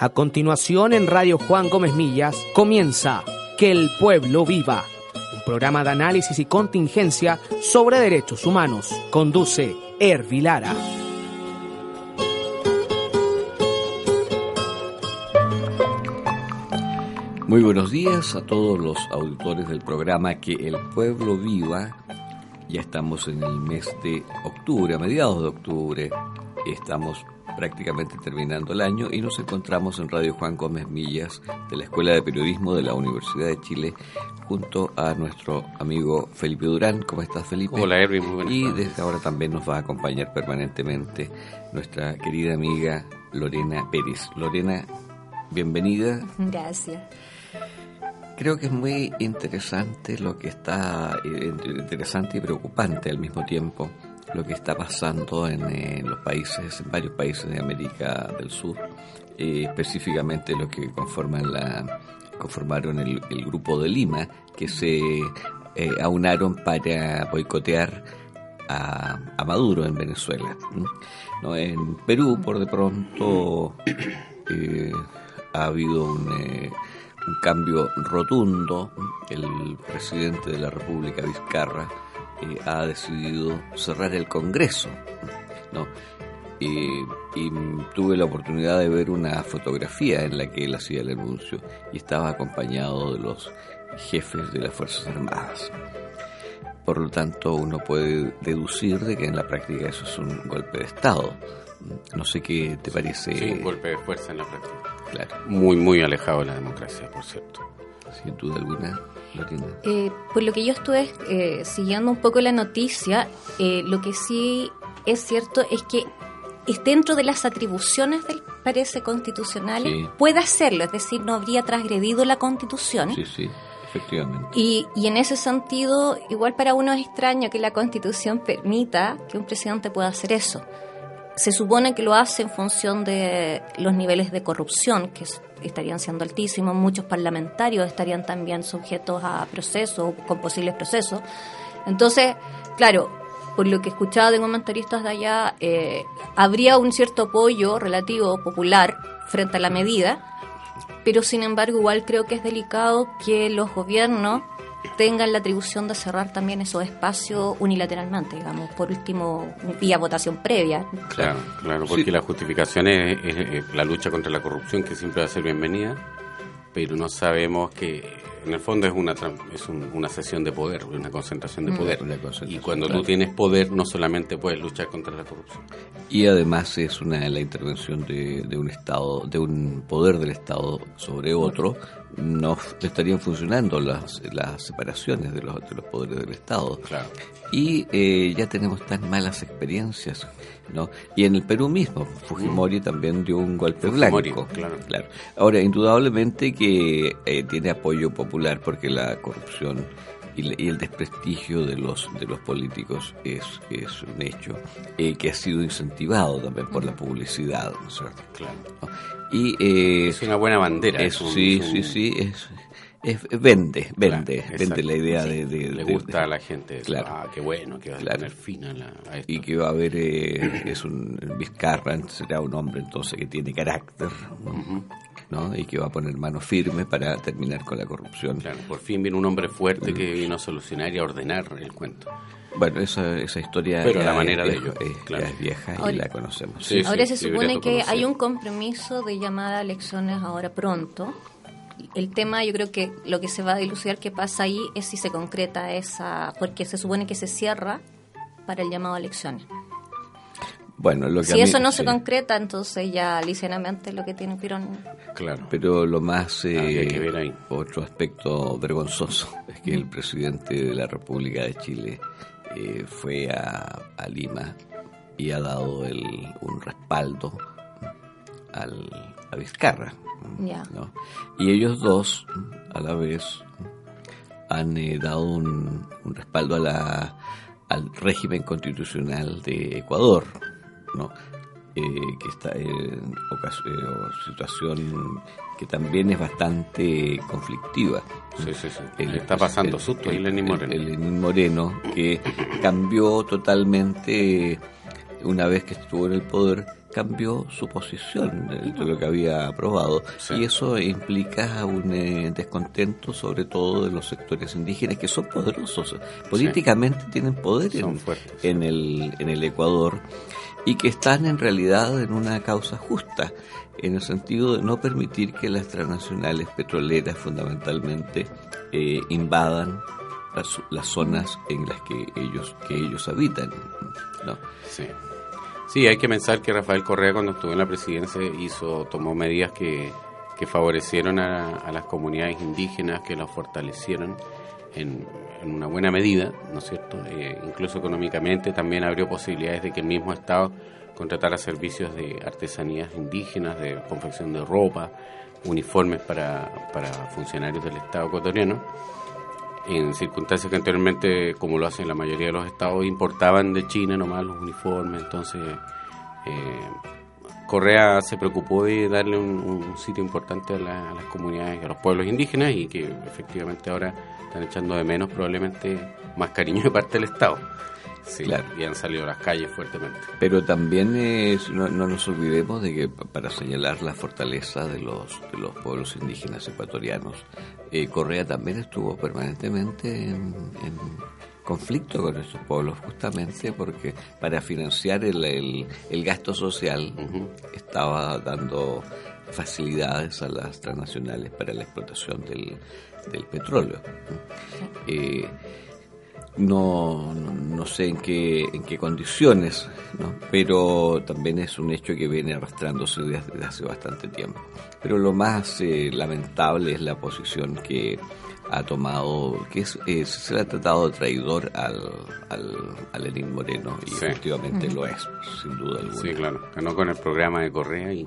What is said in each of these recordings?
A continuación en Radio Juan Gómez Millas comienza Que el pueblo viva, un programa de análisis y contingencia sobre derechos humanos. Conduce Ervilara. Muy buenos días a todos los auditores del programa Que el pueblo viva. Ya estamos en el mes de octubre, a mediados de octubre. Estamos prácticamente terminando el año y nos encontramos en Radio Juan Gómez Millas de la Escuela de Periodismo de la Universidad de Chile junto a nuestro amigo Felipe Durán. ¿Cómo estás, Felipe? Hola, Erwin, muy buenas Y desde ahora también nos va a acompañar permanentemente nuestra querida amiga Lorena Pérez. Lorena, bienvenida. Gracias. Creo que es muy interesante lo que está, eh, interesante y preocupante al mismo tiempo, lo que está pasando en, los países, en varios países de América del Sur, eh, específicamente los que conforman la, conformaron el, grupo de Lima, que se eh, aunaron para boicotear a, Maduro en Venezuela. ¿no? En Perú, por de pronto, ha habido un un cambio rotundo. El presidente de la República, Vizcarra, eh, ha decidido cerrar el Congreso. ¿no? y tuve la oportunidad de ver una fotografía en la que él hacía el anuncio y estaba acompañado de los jefes de las Fuerzas Armadas. Por lo tanto, uno puede deducir de que en la práctica eso es un golpe de Estado. No sé qué te parece. Sí, un golpe de fuerza en la práctica. Claro. Muy, muy alejado de la democracia, por cierto. Sin duda alguna. Eh, por lo que yo estuve eh, siguiendo un poco la noticia, eh, lo que sí es cierto es que es dentro de las atribuciones del parece constitucional puede hacerlo, es decir, no habría transgredido la constitución. Sí, sí. Efectivamente. Y, y en ese sentido, igual para uno es extraño que la constitución permita que un presidente pueda hacer eso se supone que lo hace en función de los niveles de corrupción, que estarían siendo altísimos. Muchos parlamentarios estarían también sujetos a procesos, con posibles procesos. Entonces, claro, por lo que escuchaba de comentaristas de allá, eh, habría un cierto apoyo relativo popular frente a la medida, pero sin embargo igual creo que es delicado que los gobiernos tengan la atribución de cerrar también esos espacios unilateralmente, digamos, por último, vía votación previa. Claro, claro, porque la justificación es, la lucha contra la corrupción, que siempre va a ser bienvenida, pero no sabemos que en el fondo es una es una sesión de poder, una concentración de mm. poder. y cuando tú tienes poder, no solamente puedes luchar contra la corrupción. Y además es una la intervención de, de un Estado, de un poder del Estado sobre otro no estarían funcionando las, las separaciones de los, de los poderes del Estado. Y eh, ya tenemos tan malas experiencias, ¿no? Y en el Perú mismo, Fujimori mm. también dio un golpe blanco. Claro. claro. Ahora, indudablemente que eh, tiene apoyo popular porque la corrupción y, el desprestigio de los de los políticos es, es un hecho eh, que ha sido incentivado también por la publicidad, ¿no es cierto? Claro. Y, eh, es una buena bandera. sí, sí, sí, es, es, vende, vende, vende la idea de, Le gusta a la gente. Claro. Ah, qué bueno, que va a tener fin a, esto. Y que va a haber, eh, es un Vizcarra, será un hombre entonces que tiene carácter, ¿no? Y que va a poner mano firme para terminar con la corrupción. Claro, por fin viene un hombre fuerte que vino a solucionar y a ordenar el cuento. Bueno, esa, esa historia Pero la manera de ello, es, vieja y la conocemos. ahora se supone que hay un compromiso de llamada a elecciones ahora pronto. El tema, yo creo que lo que se va a dilucidar que pasa ahí es si se concreta esa, porque se supone que se cierra para el llamado a elecciones. Bueno, lo que si eso no se concreta, entonces ya ligeramente lo que tiene Pirón. Claro. Pero lo más. Eh, que ver ahí. Otro aspecto vergonzoso es que el presidente de la República de Chile eh, fue a, Lima y ha dado el, un respaldo al, a Vizcarra. Y ellos dos, a la vez, han eh, dado un, respaldo a la, al régimen constitucional de Ecuador, ¿no? Eh, que está en situación que también es bastante conflictiva. Sí, sí, sí. está pasando susto el, Lenín Moreno. El, Lenín Moreno, que cambió totalmente una vez que estuvo en el poder, cambió su posición de, lo que había aprobado y eso implica un eh, descontento sobre todo de los sectores indígenas que son poderosos, políticamente tienen poder en, el, en el Ecuador y que están en realidad en una causa justa, en el sentido de no permitir que las transnacionales petroleras fundamentalmente eh, invadan las, zonas en las que ellos que ellos habitan. Sí. sí, hay que pensar que Rafael Correa cuando estuvo en la presidencia hizo tomó medidas que, que favorecieron a, las comunidades indígenas, que las fortalecieron en, en una buena medida, ¿no es cierto? Eh, incluso económicamente también abrió posibilidades de que el mismo Estado contratara servicios de artesanías indígenas, de confección de ropa, uniformes para, para funcionarios del Estado ecuatoriano en circunstancias que anteriormente, como lo hacen la mayoría de los estados, importaban de China nomás los uniformes, entonces eh, Correa se preocupó de darle un, sitio importante a, las comunidades, a los pueblos indígenas y que efectivamente ahora están echando de menos probablemente más cariño de parte del Estado. Sí, claro. y han salido a las calles fuertemente. Pero también no, nos olvidemos de que para señalar la fortaleza de los, de los pueblos indígenas ecuatorianos, eh, Correa también estuvo permanentemente en, conflicto con esos pueblos, justamente porque para financiar el, el, gasto social estaba dando facilidades a las transnacionales para la explotación del, del petróleo. Eh, no, no, sé en qué, en qué condiciones, ¿no? pero también es un hecho que viene arrastrándose desde hace bastante tiempo. Pero lo más eh, lamentable es la posición que ha tomado, que es, eh, se le ha tratado de traidor al, al, a Lenín Moreno, y efectivamente lo es, sin duda alguna. Sí, claro, ganó con el programa de Correa y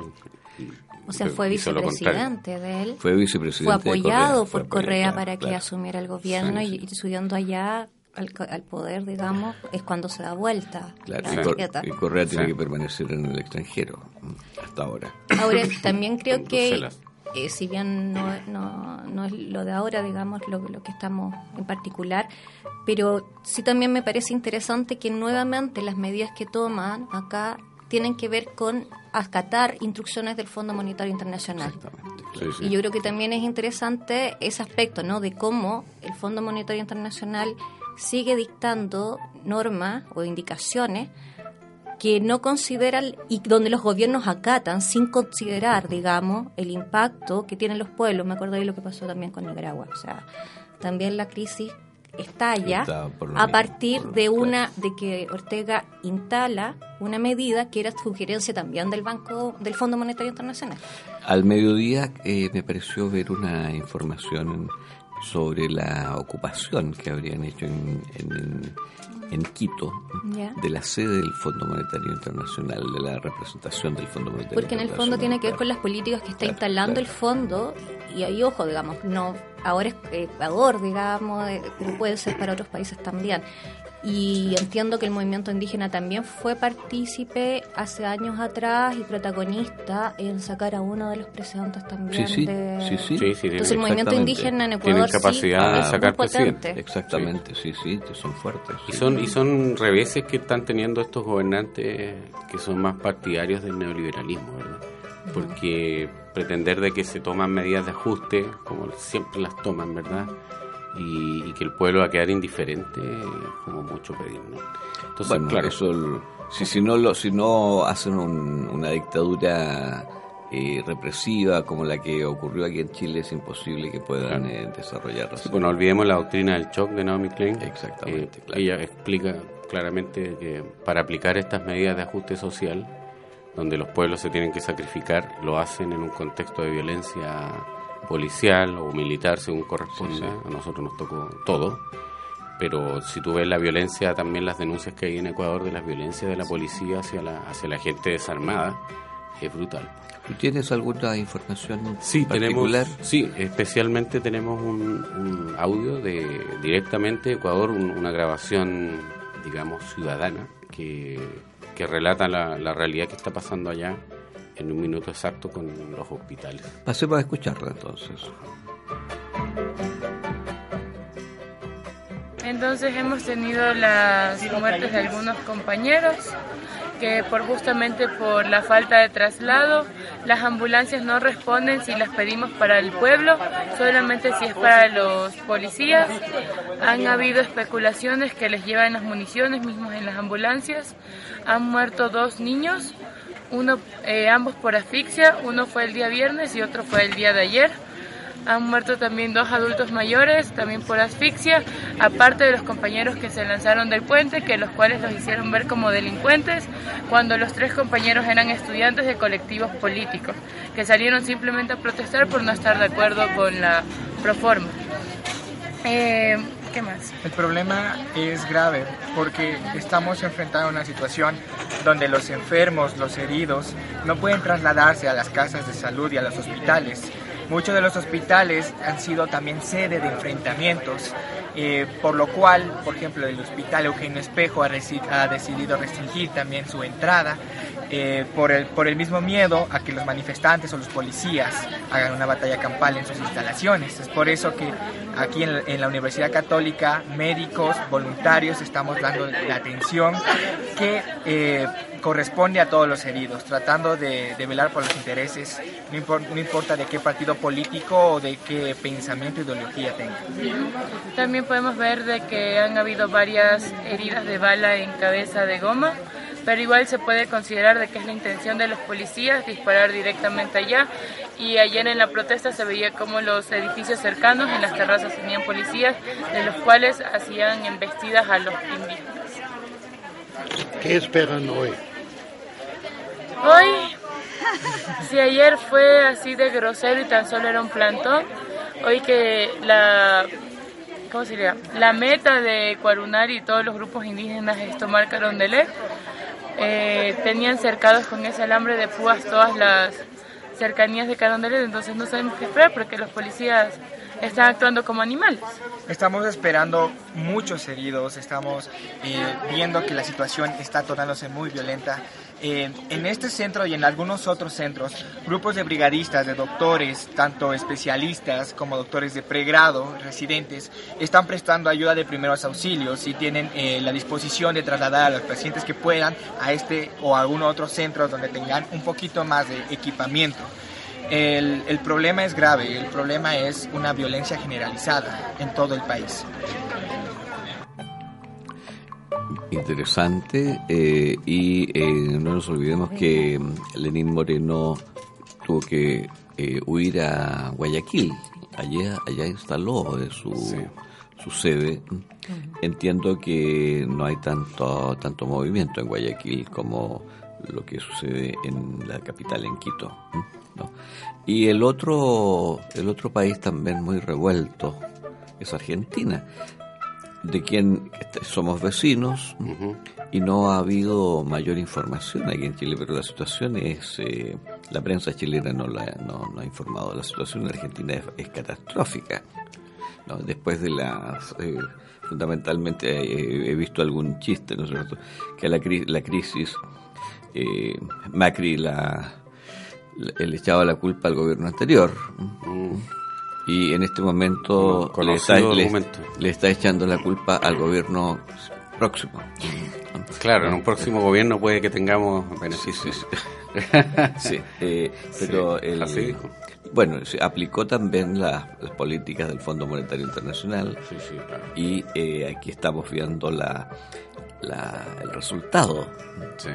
o sea, fue vicepresidente de él. Fue vicepresidente. Fue apoyado por Correa, para que asumiera el gobierno y, subiendo allá al, poder, digamos, es cuando se da vuelta. Claro, y, Correa tiene que permanecer en el extranjero hasta ahora. Ahora, también creo que, eh, si bien no, no, no, es lo de ahora, digamos, lo, lo que estamos en particular, pero sí también me parece interesante que nuevamente las medidas que toman acá tienen que ver con acatar instrucciones del Fondo Monetario Internacional. Y yo creo que también es interesante ese aspecto, ¿no? De cómo el Fondo Monetario Internacional sigue dictando normas o indicaciones que no consideran y donde los gobiernos acatan sin considerar, digamos, el impacto que tienen los pueblos. Me acuerdo de lo que pasó también con Nicaragua. O sea, también la crisis estalla a partir de una de que Ortega instala una medida que era sugerencia también del Banco del Fondo Monetario Internacional. Al mediodía eh, me pareció ver una información sobre la ocupación que habrían hecho en, en, Quito de la sede del Fondo Monetario Internacional, de la representación del Fondo Monetario Porque en el fondo tiene que ver con las políticas que está instalando el fondo y ahí, ojo, digamos, no ahora es Ecuador, digamos, eh, pero puede ser para otros países también. Y entiendo que el movimiento indígena también fue partícipe hace años atrás y protagonista en sacar a uno de los presidentes también sí, sí, de... sí, sí. entonces el movimiento indígena en Ecuador Tienen capacidad de sacar presidente exactamente sí sí son fuertes y son y son reveses que están teniendo estos gobernantes que son más partidarios del neoliberalismo verdad porque pretender de que se toman medidas de ajuste como siempre las toman verdad y, que el pueblo va a quedar indiferente, como mucho pedir. ¿no? Entonces, claro. eso, si, si, no lo, si no hacen una dictadura eh, represiva como la que ocurrió aquí en Chile, es imposible que puedan eh, desarrollarla. bueno, olvidemos la doctrina del shock de Naomi Klein. Exactamente. Eh, ella explica claramente que para aplicar estas medidas de ajuste social, donde los pueblos se tienen que sacrificar, lo hacen en un contexto de violencia policial o militar, según corresponde. A nosotros nos tocó todo. Pero si tú ves la violencia, también las denuncias que hay en Ecuador de las violencias de la policía hacia la, hacia la gente desarmada, es brutal. ¿Tú tienes alguna información sí, particular? Tenemos, sí, especialmente tenemos un, audio de directamente Ecuador, una grabación, digamos, ciudadana, que, que relata la, la realidad que está pasando allá en un minuto exacto con los hospitales. Pasemos a escucharla entonces. Entonces hemos tenido las muertes de algunos compañeros que por justamente por la falta de traslado, las ambulancias no responden si las pedimos para el pueblo, solamente si es para los policías. Han habido especulaciones que les llevan las municiones mismos en las ambulancias. Han muerto dos niños, uno, eh, ambos por asfixia, uno fue el día viernes y otro fue el día de ayer. Han muerto también dos adultos mayores, también por asfixia, aparte de los compañeros que se lanzaron del puente, que los cuales los hicieron ver como delincuentes, cuando los tres compañeros eran estudiantes de colectivos políticos, que salieron simplemente a protestar por no estar de acuerdo con la proforma. Eh, ¿Qué más? El problema es grave porque estamos enfrentando una situación donde los enfermos, los heridos, no pueden trasladarse a las casas de salud y a los hospitales Muchos de los hospitales han sido también sede de enfrentamientos, eh, por lo cual, por ejemplo, el Hospital Eugenio Espejo ha, decidido restringir también su entrada eh, por, el, por el mismo miedo a que los manifestantes o los policías hagan una batalla campal en sus instalaciones. Es por eso que aquí en, la Universidad Católica, médicos, voluntarios, estamos dando la atención que... Eh, corresponde a todos los heridos, tratando de, velar por los intereses, no, importa de qué partido político o de qué pensamiento o ideología tenga. También podemos ver de que han habido varias heridas de bala en cabeza de goma, pero igual se puede considerar de que es la intención de los policías disparar directamente allá y ayer en la protesta se veía como los edificios cercanos en las terrazas tenían policías de los cuales hacían embestidas a los indígenas. ¿Qué esperan hoy? Hoy, si ayer fue así de grosero y tan solo era un plantón, hoy que la, ¿cómo se La meta de Cuarunari y todos los grupos indígenas es tomar Carondelet, eh, tenían cercados con ese alambre de púas todas las cercanías de Carondelet, entonces no sabemos qué esperar porque los policías están actuando como animales. Estamos esperando muchos heridos, estamos eh, viendo que la situación está tornándose muy violenta. Eh, en este centro y en algunos otros centros, grupos de brigadistas, de doctores, tanto especialistas como doctores de pregrado, residentes, están prestando ayuda de primeros auxilios y tienen eh, la disposición de trasladar a los pacientes que puedan a este o a algún otro centro donde tengan un poquito más de equipamiento. El, el, problema es grave, el problema es una violencia generalizada en todo el país. Interesante eh, y eh, no nos olvidemos que Lenín Moreno tuvo que eh, huir a Guayaquil, allá, allá instaló de su, su sede. Entiendo que no hay tanto, tanto movimiento en Guayaquil como lo que sucede en la capital, en Quito. Y el otro, el otro país también muy revuelto es Argentina, de quien somos vecinos y no ha habido mayor información aquí en Chile, pero la situación es, eh, la prensa chilena no, la, no, ha informado, la situación en Argentina es, catastrófica. Después de las... Eh, fundamentalmente eh, he visto algún chiste, ¿no es cierto?, que la, la crisis, Macri la le echaba la culpa al gobierno anterior. Mm. Y en este momento le está, le, está, echando la culpa al gobierno próximo. Claro, en un próximo gobierno puede que tengamos beneficios. Sí, eh, pero el, bueno, se aplicó también las políticas del Fondo Monetario Internacional y eh, aquí estamos viendo la, la, el resultado. Sí.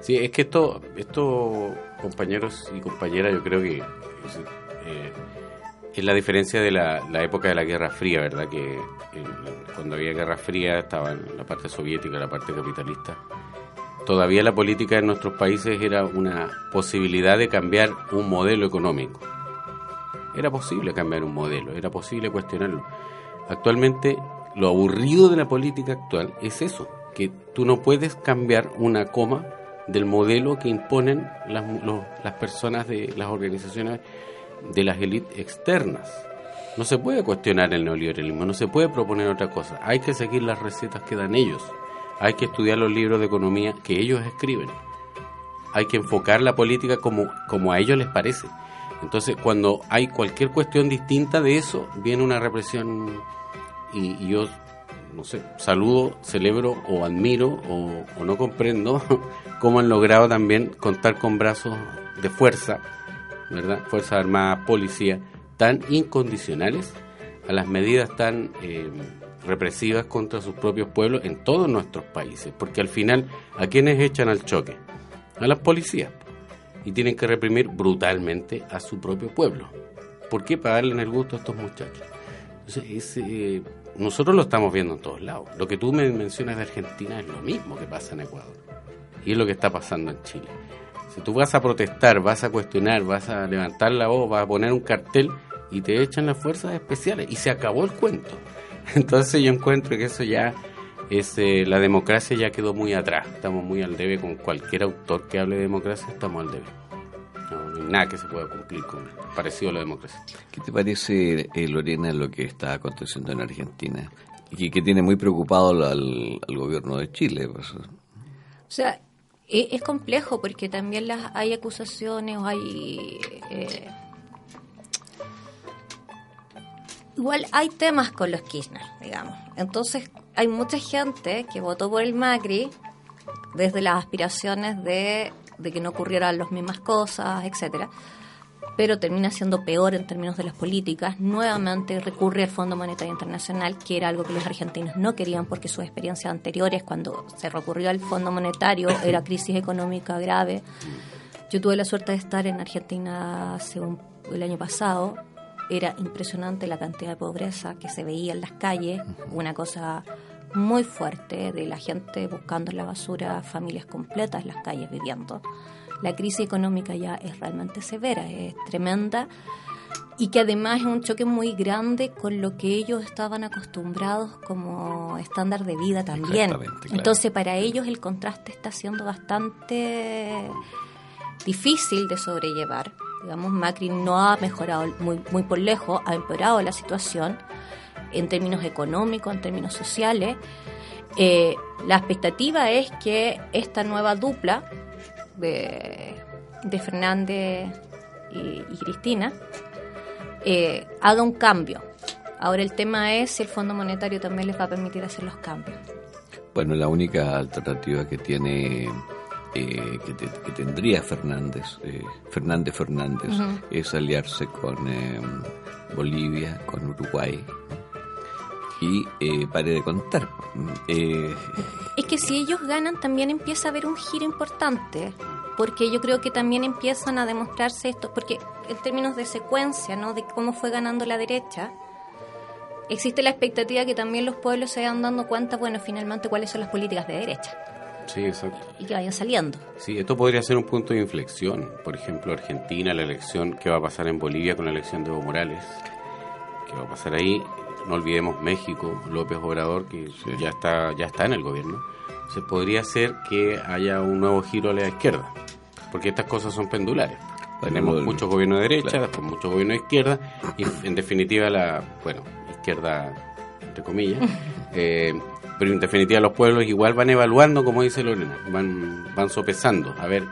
Sí, es que esto, esto compañeros y compañeras, yo creo que eh, es la diferencia de la, época de la Guerra Fría, ¿verdad? Que cuando había Guerra Fría estaba la parte soviética, la parte capitalista. Todavía la política en nuestros países era una posibilidad de cambiar un modelo económico. Era posible cambiar un modelo, era posible cuestionarlo. Actualmente, lo aburrido de la política actual es eso, que tú no puedes cambiar una coma del modelo que imponen las, las personas de las organizaciones de las élites externas. No se puede cuestionar el neoliberalismo, no se puede proponer otra cosa. Hay que seguir las recetas que dan ellos. Hay que estudiar los libros de economía que ellos escriben. Hay que enfocar la política como, como a ellos les parece. Entonces, cuando hay cualquier cuestión distinta de eso, viene una represión y, yo no sé, saludo, celebro o admiro o, o no comprendo cómo han logrado también contar con brazos de fuerza, ¿verdad? Fuerzas Armadas, Policía, tan incondicionales a las medidas tan eh, represivas contra sus propios pueblos en todos nuestros países. Porque al final, ¿a quiénes echan al choque? A las policías. Y tienen que reprimir brutalmente a su propio pueblo. ¿Por qué pagarle en el gusto a estos muchachos? Entonces, eh, nosotros lo estamos viendo en todos lados. Lo que tú me mencionas de Argentina es lo mismo que pasa en Ecuador. Y es lo que está pasando en Chile. Si tú vas a protestar, vas a cuestionar, vas a levantar la voz, vas a poner un cartel y te echan las fuerzas especiales y se acabó el cuento. Entonces yo encuentro que eso ya es, eh, la democracia ya quedó muy atrás. Estamos muy al debe con cualquier autor que hable de democracia, estamos al debe. No, hay nada que se pueda cumplir con parecido a la democracia. ¿Qué te parece, eh, Lorena, lo que está aconteciendo en Argentina? Y que, tiene muy preocupado al, gobierno de Chile. Pues. O sea, es complejo porque también las, hay acusaciones o hay... Eh, igual hay temas con los Kirchner, digamos. Entonces hay mucha gente que votó por el Macri desde las aspiraciones de, de que no ocurrieran las mismas cosas, etcétera pero termina siendo peor en términos de las políticas. Nuevamente recurre al Fondo Monetario Internacional, que era algo que los argentinos no querían porque sus experiencias anteriores, cuando se recurrió al Fondo Monetario, era crisis económica grave. Yo tuve la suerte de estar en Argentina según el año pasado. Era impresionante la cantidad de pobreza que se veía en las calles, una cosa muy fuerte de la gente buscando en la basura, familias completas en las calles viviendo la crisis económica ya es realmente severa, es tremenda y que además es un choque muy grande con lo que ellos estaban acostumbrados como estándar de vida también. Entonces para ellos el contraste está siendo bastante difícil de sobrellevar. Digamos, Macri no ha mejorado muy, muy por lejos, ha empeorado la situación en términos económicos, en términos sociales. Eh, la expectativa es que esta nueva dupla de, Fernández y, Cristina, eh, haga un cambio. Ahora el tema es si el Fondo Monetario también les va a permitir hacer los cambios. Bueno, la única alternativa que tiene eh, que, tendría Fernández, eh, Fernández Fernández, es aliarse con Bolivia, con Uruguay, y eh, pare de contar. Eh, es que si ellos ganan también empieza a haber un giro importante, porque yo creo que también empiezan a demostrarse esto, porque en términos de secuencia, ¿no? De cómo fue ganando la derecha, existe la expectativa que también los pueblos se vayan dando cuenta, bueno, finalmente cuáles son las políticas de derecha. Sí, exacto. Y que vayan saliendo. Sí, esto podría ser un punto de inflexión. Por ejemplo, Argentina, la elección que va a pasar en Bolivia con la elección de Evo Morales. ¿Qué va a pasar ahí? no olvidemos México, López Obrador, que ya está ya está en el gobierno, se podría hacer que haya un nuevo giro a la izquierda, porque estas cosas son pendulares. Tenemos muchos gobiernos de derecha, después muchos gobiernos de izquierda, y en definitiva la, bueno, izquierda entre comillas, eh, pero en definitiva los pueblos igual van evaluando, como dice Lorena, van, van sopesando, a ver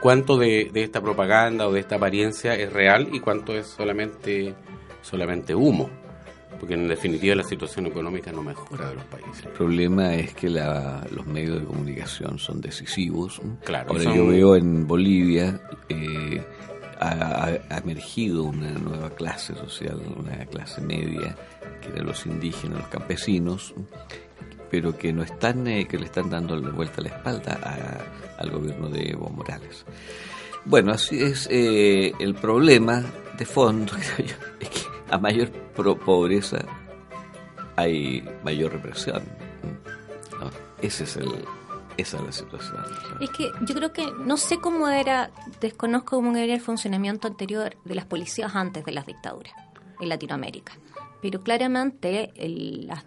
cuánto de, de esta propaganda o de esta apariencia es real y cuánto es solamente, solamente humo porque en definitiva la situación económica no mejora de los países. El problema es que los medios de comunicación son decisivos. Claro, Ahora yo veo en Bolivia eh, ha, emergido una nueva clase social, una clase media, que era los indígenas, los campesinos, pero que no están, eh, que le están dando de vuelta la espalda al gobierno de Evo Morales. Bueno, así es eh, el problema de fondo, creo yo, es que a mayor pobreza hay mayor represión. Ese es el, esa es la situación. Es que yo creo que no sé cómo era, desconozco cómo era el funcionamiento anterior de las policías antes de las dictaduras en Latinoamérica. Pero claramente el, las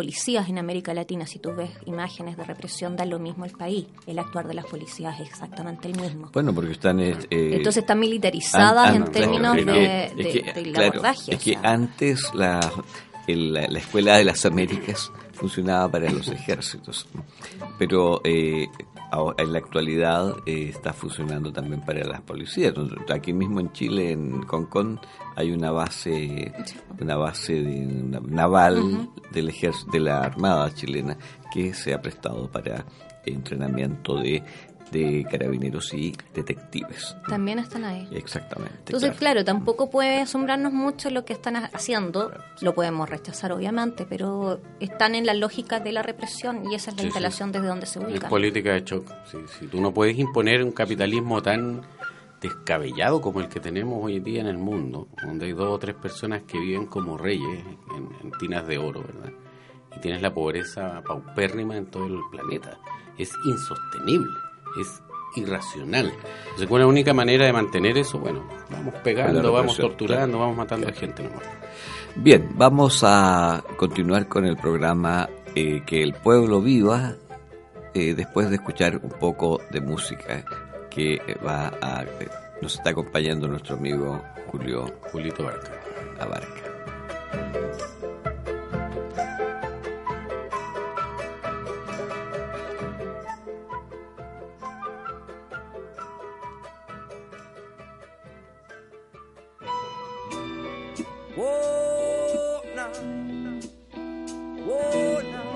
policías en América Latina, si tú ves imágenes de represión, da lo mismo el país. El actuar de las policías es exactamente el mismo. Bueno, porque están... Eh, Entonces están militarizadas en términos de, Es que antes la, la, Escuela de las Américas funcionaba para los ejércitos, pero... Eh, en la actualidad eh, está funcionando también para las policías. Aquí mismo en Chile, en Concón, hay una base, una base de, naval del ejército, de la Armada chilena que se ha prestado para entrenamiento de de carabineros y detectives. También están ahí. Exactamente. Entonces, claro, tampoco puede asombrarnos mucho lo que están haciendo. Lo podemos rechazar, obviamente, pero están en la lógica de la represión y esa es la instalación desde donde se ubica. Es política de shock. Si tú no puedes imponer un capitalismo tan descabellado como el que tenemos hoy en día en el mundo, donde hay dos o tres personas que viven como reyes en, en tinas de oro, ¿verdad? Y tienes la pobreza paupérrima en todo el planeta. Es insostenible es irracional. Entonces, ¿cuál es la única manera de mantener eso? Bueno, vamos pegando, vamos torturando, vamos matando a gente nomás. Bien, vamos a continuar con el programa eh, Que el pueblo viva eh, después de escuchar un poco de música que va a, eh, nos está acompañando nuestro amigo Julio Julito Barca. Abarca. Whoa, now. Whoa, now.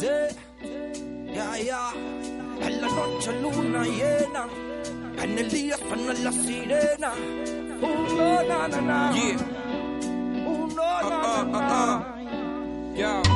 Yeah, yeah. yeah. la noche luna llena. En el día suena la sirena. Uno, na, na, na. Yeah. Uno, na, uh, uh, na, uh, na. Yeah.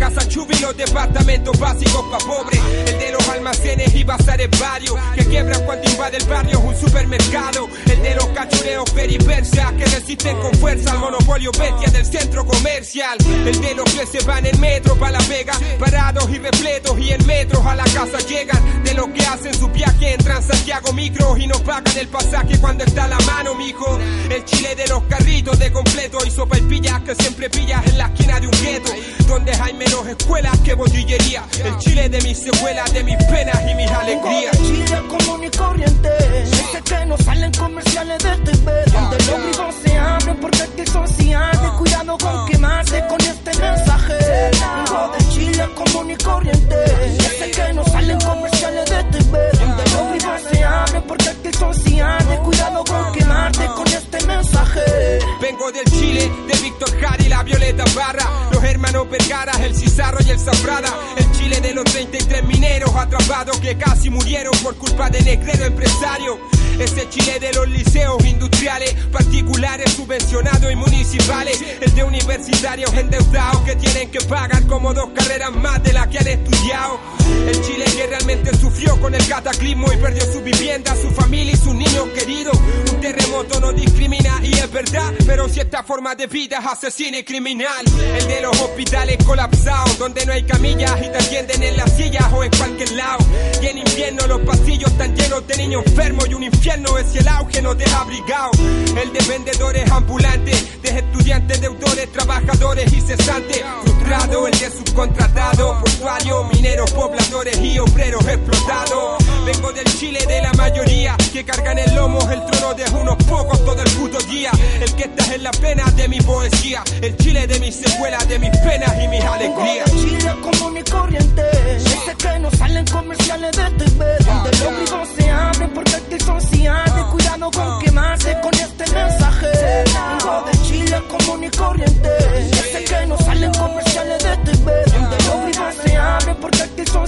casas chubi los departamentos básicos para pobres. El de los almacenes y bazares varios que quiebran cuando invade el barrio un supermercado. El de los cachureos peripersas que resisten con fuerza al monopolio bestia del centro comercial. El de los que se van en metro para la vega, parados y repletos y en metros a la casa llegan. De los que hacen su viaje entran Santiago micro y no pagan el pasaje cuando está la mano, mijo. El chile de los carritos de completo y sopa y pillas que siempre pillas en la esquina de un gueto. Donde hay menos escuelas que botillería. El chile de mis secuelas, de mis penas y mis alegrías. Chile común y corriente. Ese que no salen comerciales de TV. Donde los vivos se abren porque aquí son Cuidado con quemarse con este mensaje. Vengo de Chile común y corriente. Ese que no salen comerciales de TV. Donde los vivos se abren porque aquí son Cuidado con quemarte con este mensaje. Vengo del Chile, de Víctor Jara y la Violeta Barra. Los hermanos Vergara, el Cizarro y el Zafrada. El Chile de los 33 mineros atrapados que casi murieron por culpa de negrero empresario. Ese Chile de los liceos industriales, particulares, subvencionados y municipales. El de universitarios endeudados que tienen que pagar como dos carreras más de las que han estudiado. El Chile que realmente con el cataclismo y perdió su vivienda, su familia y sus niños queridos. Un terremoto no discrimina y es verdad, pero cierta forma de vida es asesina y criminal. El de los hospitales colapsados, donde no hay camillas y te atienden en las sillas o en cualquier lado. Y en invierno los pasillos están llenos de niños enfermos y un infierno es el auge no te ha abrigado. El de vendedores ambulantes, de estudiantes, deudores, trabajadores y cesantes. Frustrado, el de subcontratado, portuario, mineros, pobladores y obreros explotados. Vengo del Chile de la mayoría que cargan el lomo el trono de unos pocos todo el puto día. El que está en la pena de mi poesía, el Chile de mis secuelas, de mis penas y mis alegrías. Chile común y corriente, ese que no salen comerciales de TV, donde los vivos se abren porque son cianes. Cuidado con quemarse con este mensaje. Vengo de Chile común y corriente, ese que no salen comerciales de TV, donde los vivos se abren porque aquí son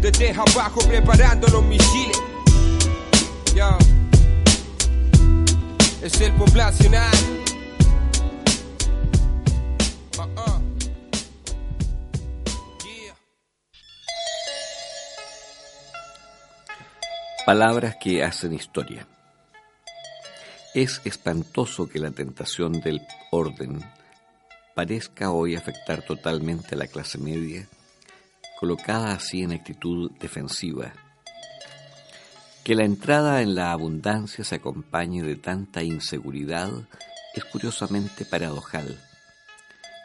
desde abajo preparando los misiles. Ya. Es el poblacional. Uh-uh. Palabras que hacen historia. Es espantoso que la tentación del orden parezca hoy afectar totalmente a la clase media, colocada así en actitud defensiva. Que la entrada en la abundancia se acompañe de tanta inseguridad es curiosamente paradojal,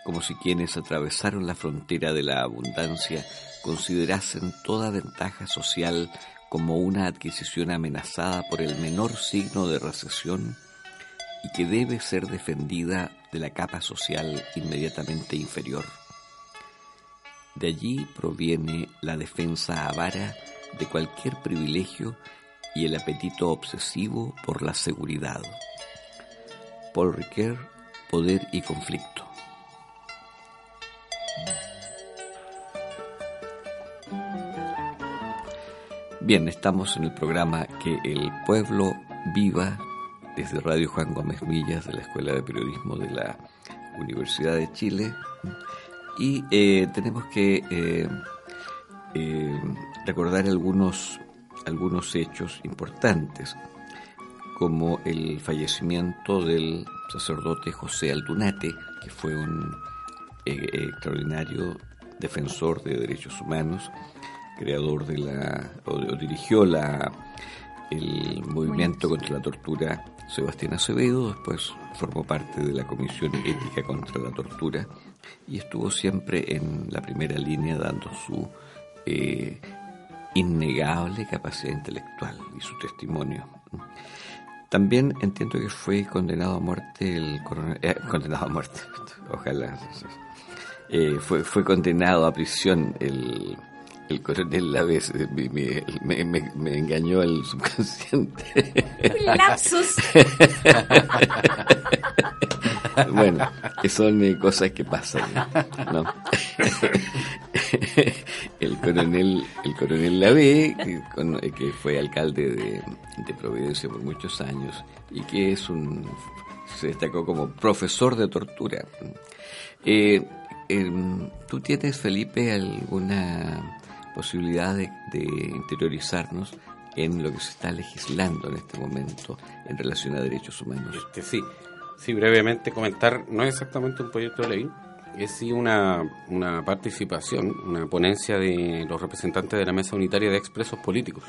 como si quienes atravesaron la frontera de la abundancia considerasen toda ventaja social como una adquisición amenazada por el menor signo de recesión y que debe ser defendida de la capa social inmediatamente inferior. De allí proviene la defensa avara de cualquier privilegio y el apetito obsesivo por la seguridad. Paul Ricoeur, Poder y Conflicto. Bien, estamos en el programa Que el pueblo viva desde Radio Juan Gómez Millas de la Escuela de Periodismo de la Universidad de Chile y eh, tenemos que eh, eh, recordar algunos, algunos hechos importantes como el fallecimiento del sacerdote José Aldunate, que fue un extraordinario defensor de derechos humanos, creador de la, o, dirigió la, el movimiento. contra la tortura Sebastián Acevedo, después formó parte de la Comisión Ética contra la Tortura y estuvo siempre en la primera línea dando su eh, innegable capacidad intelectual y su testimonio. También entiendo que fue condenado a muerte el coronel, eh, condenado a muerte, ojalá, eh, fue, fue condenado a prisión el el coronel la vez me, me, me, engañó el subconsciente. Lapsus. bueno, son eh, cosas que pasan, ¿no? el coronel, el coronel que, eh, que fue alcalde de, de, Providencia por muchos años y que es un se destacó como profesor de tortura. Eh, em, ¿Tú tienes, Felipe, alguna posibilidad de, interiorizarnos en lo que se está legislando en este momento en relación a derechos humanos. Este, sí, sí, brevemente comentar, no es exactamente un proyecto de ley, es sí una, una participación, una ponencia de los representantes de la Mesa Unitaria de Expresos Políticos,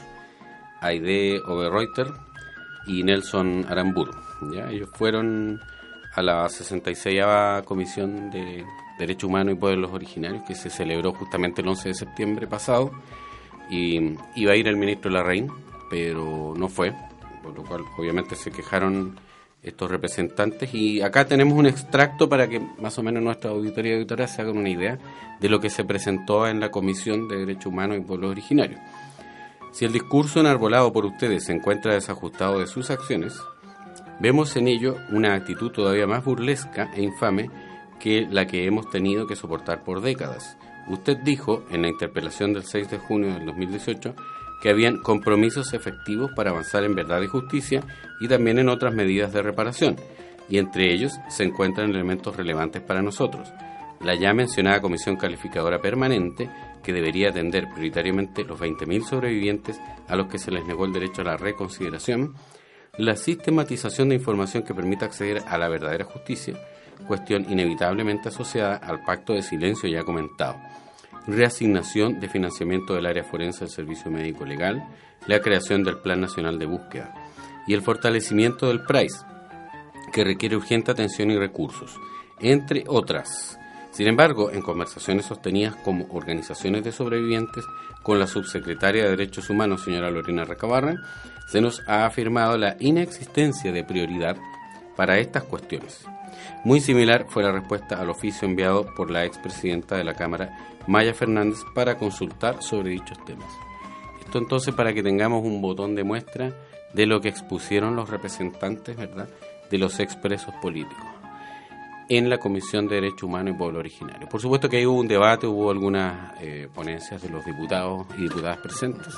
Aide Oberreuter y Nelson Aramburu. ¿ya? Ellos fueron a la 66 Comisión de Derechos Humanos y Pueblos Originarios, que se celebró justamente el 11 de septiembre pasado, y iba a ir el ministro Larraín, pero no fue, por lo cual obviamente se quejaron estos representantes y acá tenemos un extracto para que más o menos nuestra auditoría y auditoría se hagan una idea de lo que se presentó en la Comisión de Derechos Humanos y Pueblos Originarios. Si el discurso enarbolado por ustedes se encuentra desajustado de sus acciones, vemos en ello una actitud todavía más burlesca e infame que la que hemos tenido que soportar por décadas. Usted dijo en la interpelación del 6 de junio del 2018 que habían compromisos efectivos para avanzar en verdad y justicia y también en otras medidas de reparación, y entre ellos se encuentran elementos relevantes para nosotros. La ya mencionada Comisión Calificadora Permanente, que debería atender prioritariamente los 20.000 sobrevivientes a los que se les negó el derecho a la reconsideración, la sistematización de información que permita acceder a la verdadera justicia, cuestión inevitablemente asociada al pacto de silencio ya comentado, reasignación de financiamiento del área forense del Servicio Médico Legal, la creación del Plan Nacional de Búsqueda y el fortalecimiento del PRICE, que requiere urgente atención y recursos, entre otras. Sin embargo, en conversaciones sostenidas como organizaciones de sobrevivientes con la subsecretaria de Derechos Humanos, señora Lorena Recabarra, se nos ha afirmado la inexistencia de prioridad para estas cuestiones. Muy similar fue la respuesta al oficio enviado por la expresidenta de la Cámara, Maya Fernández, para consultar sobre dichos temas. Esto entonces para que tengamos un botón de muestra de lo que expusieron los representantes, ¿verdad?, de los expresos políticos. en la Comisión de Derechos Humanos y Pueblo Originario. Por supuesto que ahí hubo un debate, hubo algunas eh, ponencias de los diputados y diputadas presentes.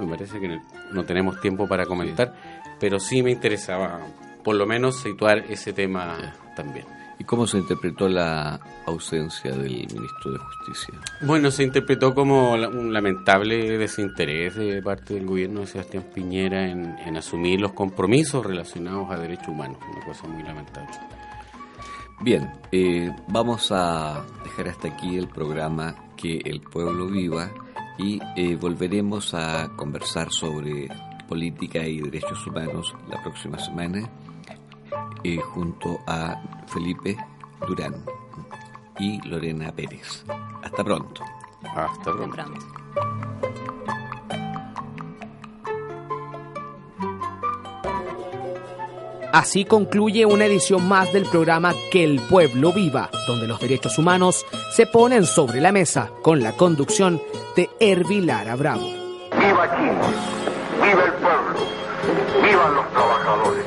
Me parece que no tenemos tiempo para comentar, pero sí me interesaba por lo menos situar ese tema también. ¿Y cómo se interpretó la ausencia del ministro de Justicia? Bueno, se interpretó como un lamentable desinterés de parte del gobierno de Sebastián Piñera en, en asumir los compromisos relacionados a derechos humanos, una cosa muy lamentable. Bien, eh, vamos a dejar hasta aquí el programa Que el pueblo viva y eh, volveremos a conversar sobre política y derechos humanos la próxima semana eh, junto a Felipe Durán y Lorena Pérez. Hasta pronto. Hasta pronto. Hasta pronto. Así concluye una edición más del programa Que el pueblo viva, donde los derechos humanos se ponen sobre la mesa con la conducción de Hervilara Bravo. ¡Viva Chile! ¡Viva el pueblo! ¡Vivan los trabajadores!